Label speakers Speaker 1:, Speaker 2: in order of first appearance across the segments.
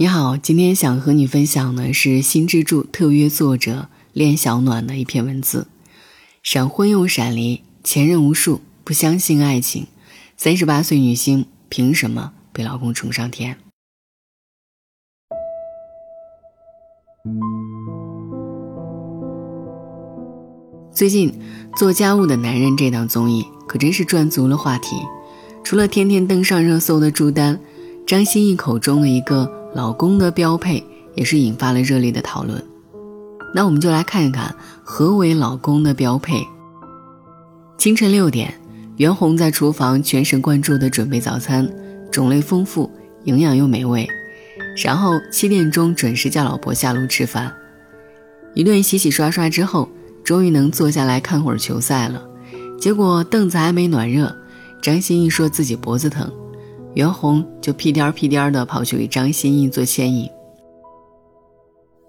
Speaker 1: 你好，今天想和你分享的是新之助特约作者恋小暖的一篇文字。闪婚又闪离，前任无数，不相信爱情。三十八岁女星凭什么被老公宠上天？最近做家务的男人这档综艺可真是赚足了话题。除了天天登上热搜的朱丹，张歆艺口中的一个。老公的标配也是引发了热烈的讨论。那我们就来看一看何为老公的标配。清晨六点，袁弘在厨房全神贯注地准备早餐，种类丰富，营养又美味。然后七点钟准时叫老婆下楼吃饭。一顿洗洗刷刷之后，终于能坐下来看会儿球赛了。结果凳子还没暖热，张歆艺说自己脖子疼。袁弘就屁颠儿屁颠儿的跑去给张歆艺做牵引，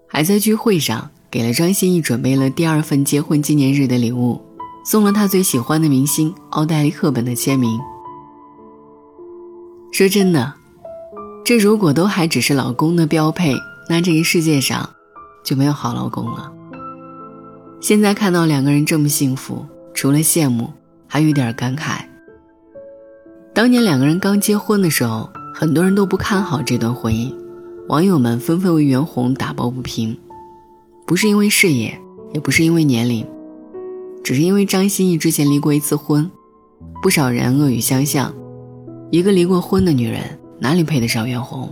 Speaker 1: 还在聚会上给了张歆艺准备了第二份结婚纪念日的礼物，送了他最喜欢的明星奥黛丽·赫本的签名。说真的，这如果都还只是老公的标配，那这个世界上就没有好老公了。现在看到两个人这么幸福，除了羡慕，还有点感慨。当年两个人刚结婚的时候，很多人都不看好这段婚姻，网友们纷纷为袁弘打抱不平，不是因为事业，也不是因为年龄，只是因为张歆艺之前离过一次婚，不少人恶语相向，一个离过婚的女人哪里配得上袁弘？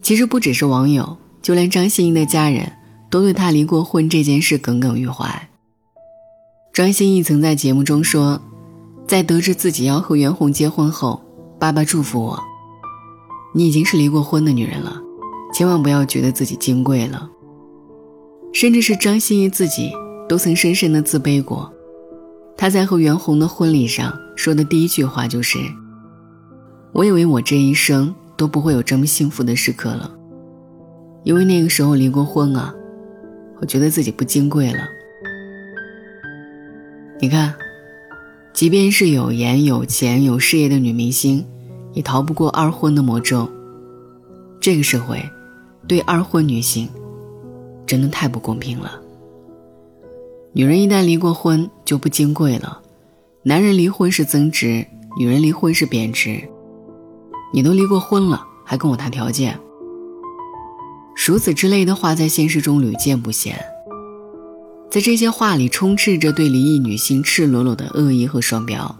Speaker 1: 其实不只是网友，就连张歆艺的家人都对她离过婚这件事耿耿于怀。张歆艺曾在节目中说。在得知自己要和袁弘结婚后，爸爸祝福我：“你已经是离过婚的女人了，千万不要觉得自己金贵了。”甚至是张歆艺自己都曾深深的自卑过。她在和袁弘的婚礼上说的第一句话就是：“我以为我这一生都不会有这么幸福的时刻了，因为那个时候离过婚啊，我觉得自己不金贵了。”你看。即便是有颜有钱有事业的女明星，也逃不过二婚的魔咒。这个社会，对二婚女性，真的太不公平了。女人一旦离过婚就不金贵了，男人离婚是增值，女人离婚是贬值。你都离过婚了，还跟我谈条件？如此之类的话，在现实中屡见不鲜。在这些话里充斥着对离异女性赤裸裸的恶意和双标，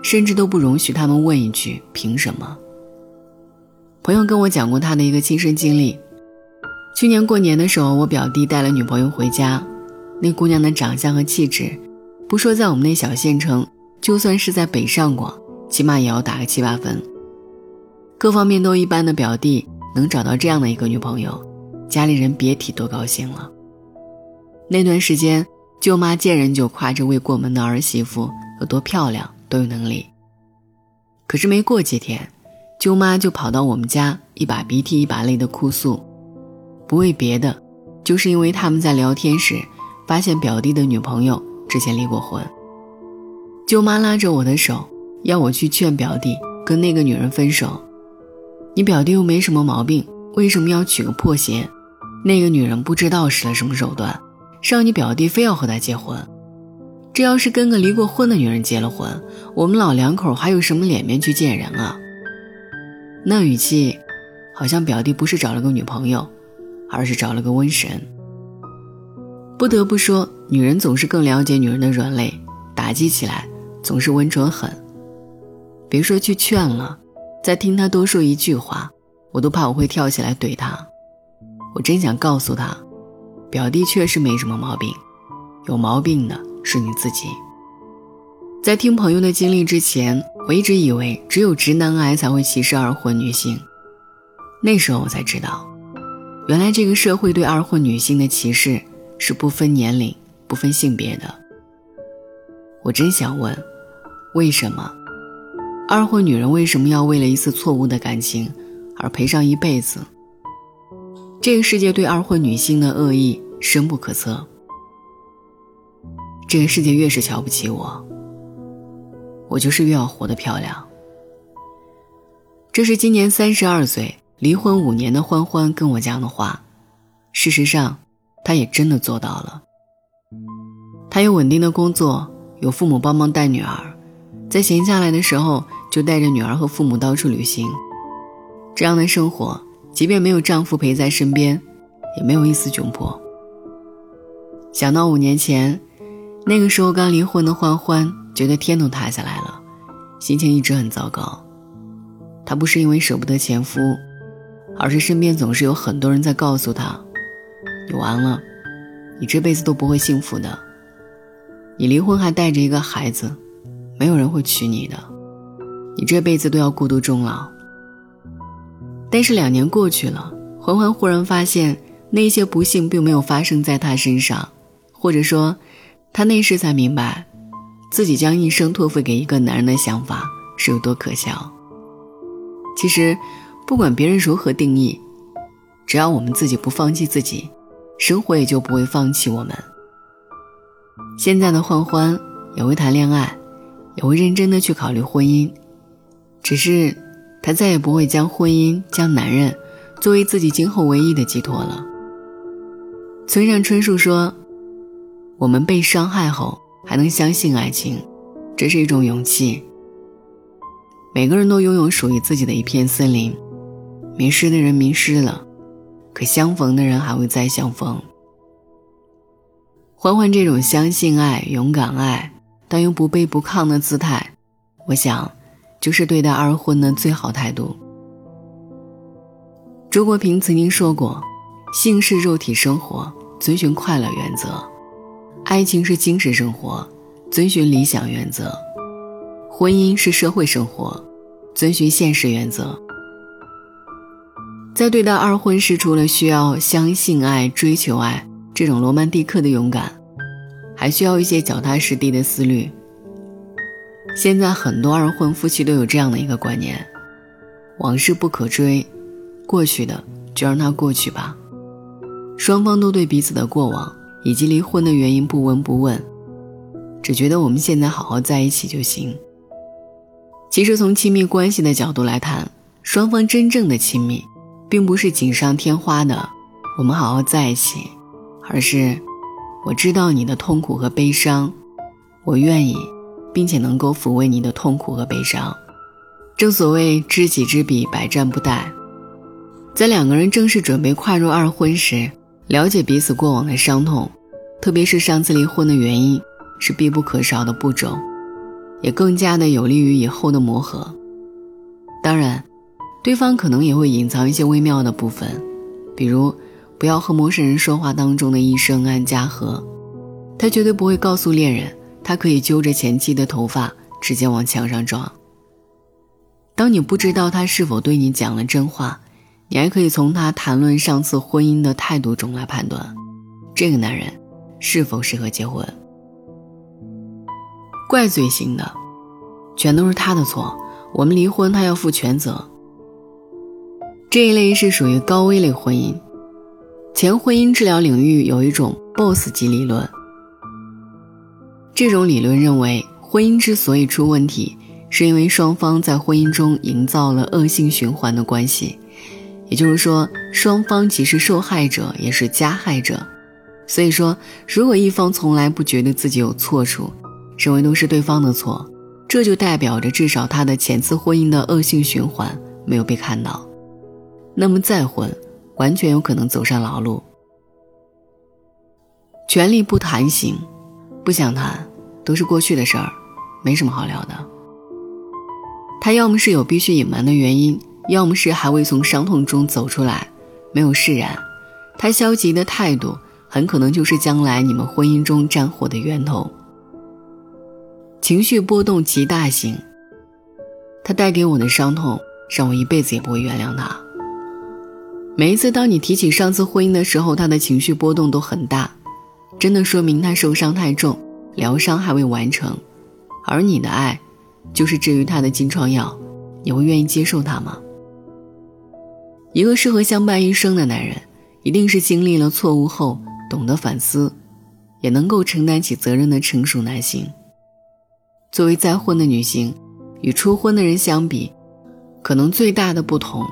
Speaker 1: 甚至都不容许他们问一句：“凭什么？”朋友跟我讲过他的一个亲身经历：去年过年的时候，我表弟带了女朋友回家，那姑娘的长相和气质，不说在我们那小县城，就算是在北上广，起码也要打个七八分。各方面都一般的表弟能找到这样的一个女朋友，家里人别提多高兴了。那段时间，舅妈见人就夸这未过门的儿媳妇有多漂亮，多有能力。可是没过几天，舅妈就跑到我们家，一把鼻涕一把泪的哭诉，不为别的，就是因为他们在聊天时发现表弟的女朋友之前离过婚。舅妈拉着我的手，要我去劝表弟跟那个女人分手。你表弟又没什么毛病，为什么要娶个破鞋？那个女人不知道使了什么手段。让你表弟非要和他结婚，这要是跟个离过婚的女人结了婚，我们老两口还有什么脸面去见人啊？那语气，好像表弟不是找了个女朋友，而是找了个瘟神。不得不说，女人总是更了解女人的软肋，打击起来总是温准狠。别说去劝了，再听他多说一句话，我都怕我会跳起来怼他。我真想告诉他。表弟确实没什么毛病，有毛病的是你自己。在听朋友的经历之前，我一直以为只有直男癌才会歧视二婚女性。那时候我才知道，原来这个社会对二婚女性的歧视是不分年龄、不分性别的。我真想问，为什么二婚女人为什么要为了一次错误的感情而赔上一辈子？这个世界对二婚女性的恶意深不可测。这个世界越是瞧不起我，我就是越要活得漂亮。这是今年三十二岁、离婚五年的欢欢跟我讲的话，事实上，他也真的做到了。他有稳定的工作，有父母帮忙带女儿，在闲下来的时候就带着女儿和父母到处旅行。这样的生活，即便没有丈夫陪在身边，也没有一丝窘迫。想到五年前，那个时候刚离婚的欢欢，觉得天都塌下来了，心情一直很糟糕。她不是因为舍不得前夫，而是身边总是有很多人在告诉她：“你完了，你这辈子都不会幸福的。你离婚还带着一个孩子，没有人会娶你的，你这辈子都要孤独终老。”但是两年过去了，欢欢忽然发现，那些不幸并没有发生在她身上。或者说，她那时才明白，自己将一生托付给一个男人的想法是有多可笑。其实，不管别人如何定义，只要我们自己不放弃自己，生活也就不会放弃我们。现在的欢欢也会谈恋爱，也会认真的去考虑婚姻，只是，她再也不会将婚姻、将男人作为自己今后唯一的寄托了。村上春树说。我们被伤害后还能相信爱情，这是一种勇气。每个人都拥有属于自己的一片森林，迷失的人迷失了，可相逢的人还会再相逢。欢欢这种相信爱、勇敢爱，但又不卑不亢的姿态，我想，就是对待二婚的最好态度。周国平曾经说过：“性是肉体生活，遵循快乐原则。”爱情是精神生活，遵循理想原则；婚姻是社会生活，遵循现实原则。在对待二婚时，除了需要相信爱、追求爱这种罗曼蒂克的勇敢，还需要一些脚踏实地的思虑。现在很多二婚夫妻都有这样的一个观念：往事不可追，过去的就让它过去吧。双方都对彼此的过往。以及离婚的原因不闻不问，只觉得我们现在好好在一起就行。其实从亲密关系的角度来谈，双方真正的亲密，并不是锦上添花的“我们好好在一起”，而是我知道你的痛苦和悲伤，我愿意，并且能够抚慰你的痛苦和悲伤。正所谓知己知彼，百战不殆。在两个人正式准备跨入二婚时。了解彼此过往的伤痛，特别是上次离婚的原因，是必不可少的步骤，也更加的有利于以后的磨合。当然，对方可能也会隐藏一些微妙的部分，比如不要和陌生人说话当中的一声安家和，他绝对不会告诉恋人，他可以揪着前妻的头发直接往墙上撞。当你不知道他是否对你讲了真话。你还可以从他谈论上次婚姻的态度中来判断，这个男人是否适合结婚。怪罪型的，全都是他的错，我们离婚他要负全责。这一类是属于高危类婚姻。前婚姻治疗领域有一种 BOSS 级理论，这种理论认为，婚姻之所以出问题，是因为双方在婚姻中营造了恶性循环的关系。也就是说，双方既是受害者，也是加害者。所以说，如果一方从来不觉得自己有错处，认为都是对方的错，这就代表着至少他的前次婚姻的恶性循环没有被看到，那么再婚，完全有可能走上老路。权力不谈行，不想谈，都是过去的事儿，没什么好聊的。他要么是有必须隐瞒的原因。要么是还未从伤痛中走出来，没有释然，他消极的态度很可能就是将来你们婚姻中战火的源头。情绪波动极大型，他带给我的伤痛让我一辈子也不会原谅他。每一次当你提起上次婚姻的时候，他的情绪波动都很大，真的说明他受伤太重，疗伤还未完成，而你的爱，就是治愈他的金疮药，你会愿意接受他吗？一个适合相伴一生的男人，一定是经历了错误后懂得反思，也能够承担起责任的成熟男性。作为再婚的女性，与初婚的人相比，可能最大的不同，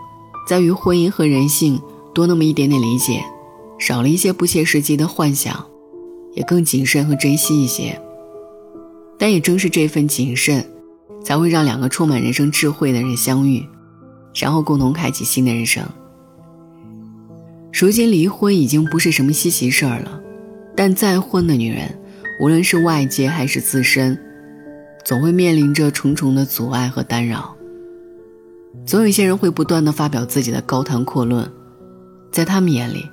Speaker 1: 在于婚姻和人性多那么一点点理解，少了一些不切实际的幻想，也更谨慎和珍惜一些。但也正是这份谨慎，才会让两个充满人生智慧的人相遇，然后共同开启新的人生。如今离婚已经不是什么稀奇事儿了，但再婚的女人，无论是外界还是自身，总会面临着重重的阻碍和干扰。总有一些人会不断的发表自己的高谈阔论，在他们眼里，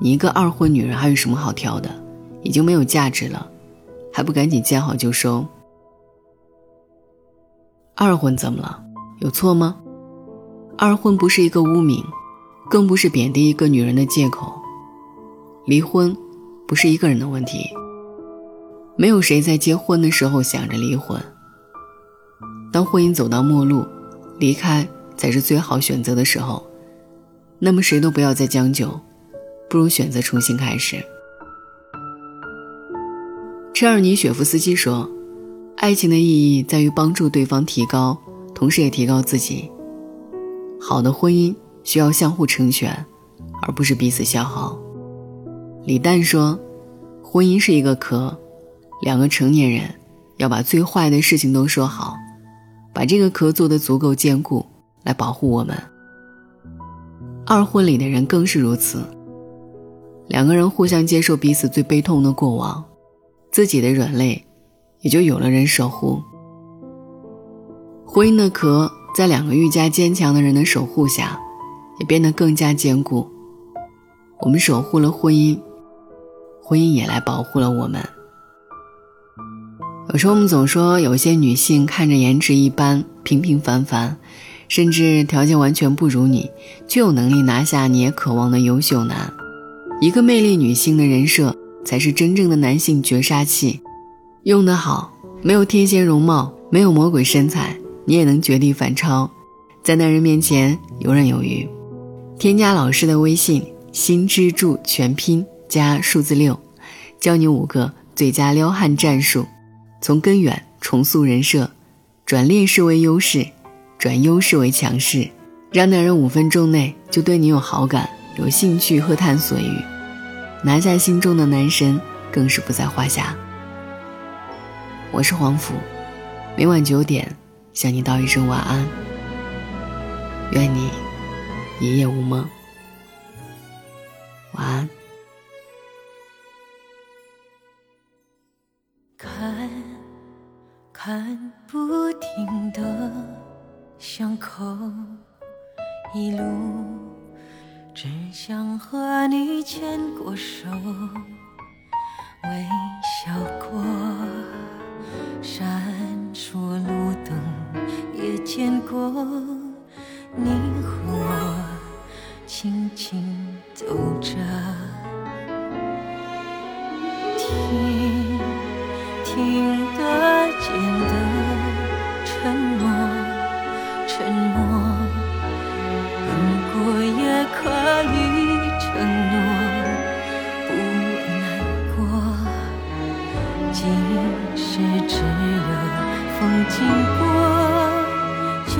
Speaker 1: 你一个二婚女人还有什么好挑的？已经没有价值了，还不赶紧见好就收？二婚怎么了？有错吗？二婚不是一个污名。更不是贬低一个女人的借口。离婚不是一个人的问题，没有谁在结婚的时候想着离婚。当婚姻走到末路，离开才是最好选择的时候。那么谁都不要再将就，不如选择重新开始。车尔尼雪夫斯基说：“爱情的意义在于帮助对方提高，同时也提高自己。好的婚姻。”需要相互成全，而不是彼此消耗。李诞说：“婚姻是一个壳，两个成年人要把最坏的事情都说好，把这个壳做得足够坚固，来保护我们。”二婚里的人更是如此，两个人互相接受彼此最悲痛的过往，自己的软肋也就有了人守护。婚姻的壳在两个愈加坚强的人的守护下。也变得更加坚固。我们守护了婚姻，婚姻也来保护了我们。有时候我们总说，有些女性看着颜值一般、平平凡凡，甚至条件完全不如你，却有能力拿下你也渴望的优秀男。一个魅力女性的人设，才是真正的男性绝杀器。用得好，没有天仙容貌，没有魔鬼身材，你也能绝地反超，在男人面前游刃有余。添加老师的微信“心之助”全拼加数字六，教你五个最佳撩汉战术，从根源重塑人设，转劣势为优势，转优势为强势，让男人五分钟内就对你有好感、有兴趣和探索欲，拿下心中的男神更是不在话下。我是黄甫，每晚九点向你道一声晚安，愿你。一夜无梦，晚安。
Speaker 2: 看，看不停的巷口，一路只想和你牵过手，微笑过，闪烁路灯也见过你和我。轻轻走着，听听过，就